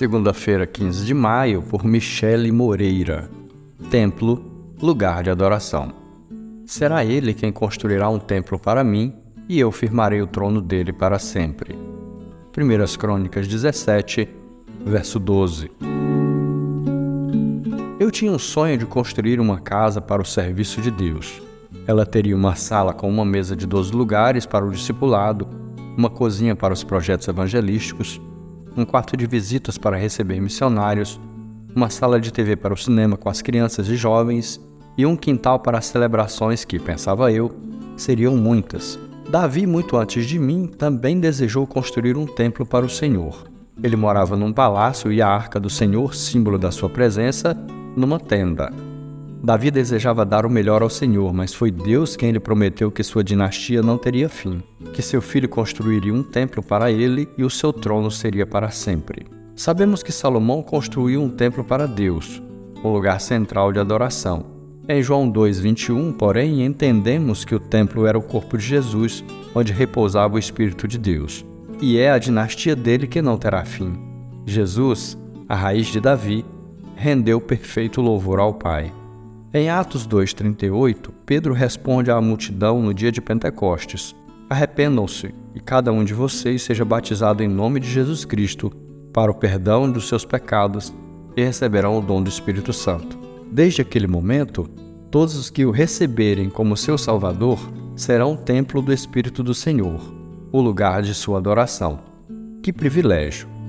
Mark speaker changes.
Speaker 1: Segunda-feira, 15 de maio, por Michele Moreira. Templo, lugar de adoração. Será ele quem construirá um templo para mim, e eu firmarei o trono dele para sempre. Primeiras Crônicas 17, verso 12. Eu tinha um sonho de construir uma casa para o serviço de Deus. Ela teria uma sala com uma mesa de 12 lugares para o discipulado, uma cozinha para os projetos evangelísticos, um quarto de visitas para receber missionários, uma sala de TV para o cinema com as crianças e jovens e um quintal para as celebrações que, pensava eu, seriam muitas. Davi, muito antes de mim, também desejou construir um templo para o Senhor. Ele morava num palácio e a arca do Senhor, símbolo da sua presença, numa tenda. Davi desejava dar o melhor ao Senhor, mas foi Deus quem lhe prometeu que sua dinastia não teria fim, que seu filho construiria um templo para ele e o seu trono seria para sempre. Sabemos que Salomão construiu um templo para Deus, um lugar central de adoração. Em João 2:21, porém, entendemos que o templo era o corpo de Jesus, onde repousava o Espírito de Deus, e é a dinastia dele que não terá fim. Jesus, a raiz de Davi, rendeu perfeito louvor ao Pai. Em Atos 2,38, Pedro responde à multidão no dia de Pentecostes: Arrependam-se e cada um de vocês seja batizado em nome de Jesus Cristo para o perdão dos seus pecados e receberão o dom do Espírito Santo. Desde aquele momento, todos os que o receberem como seu Salvador serão templo do Espírito do Senhor, o lugar de sua adoração. Que privilégio!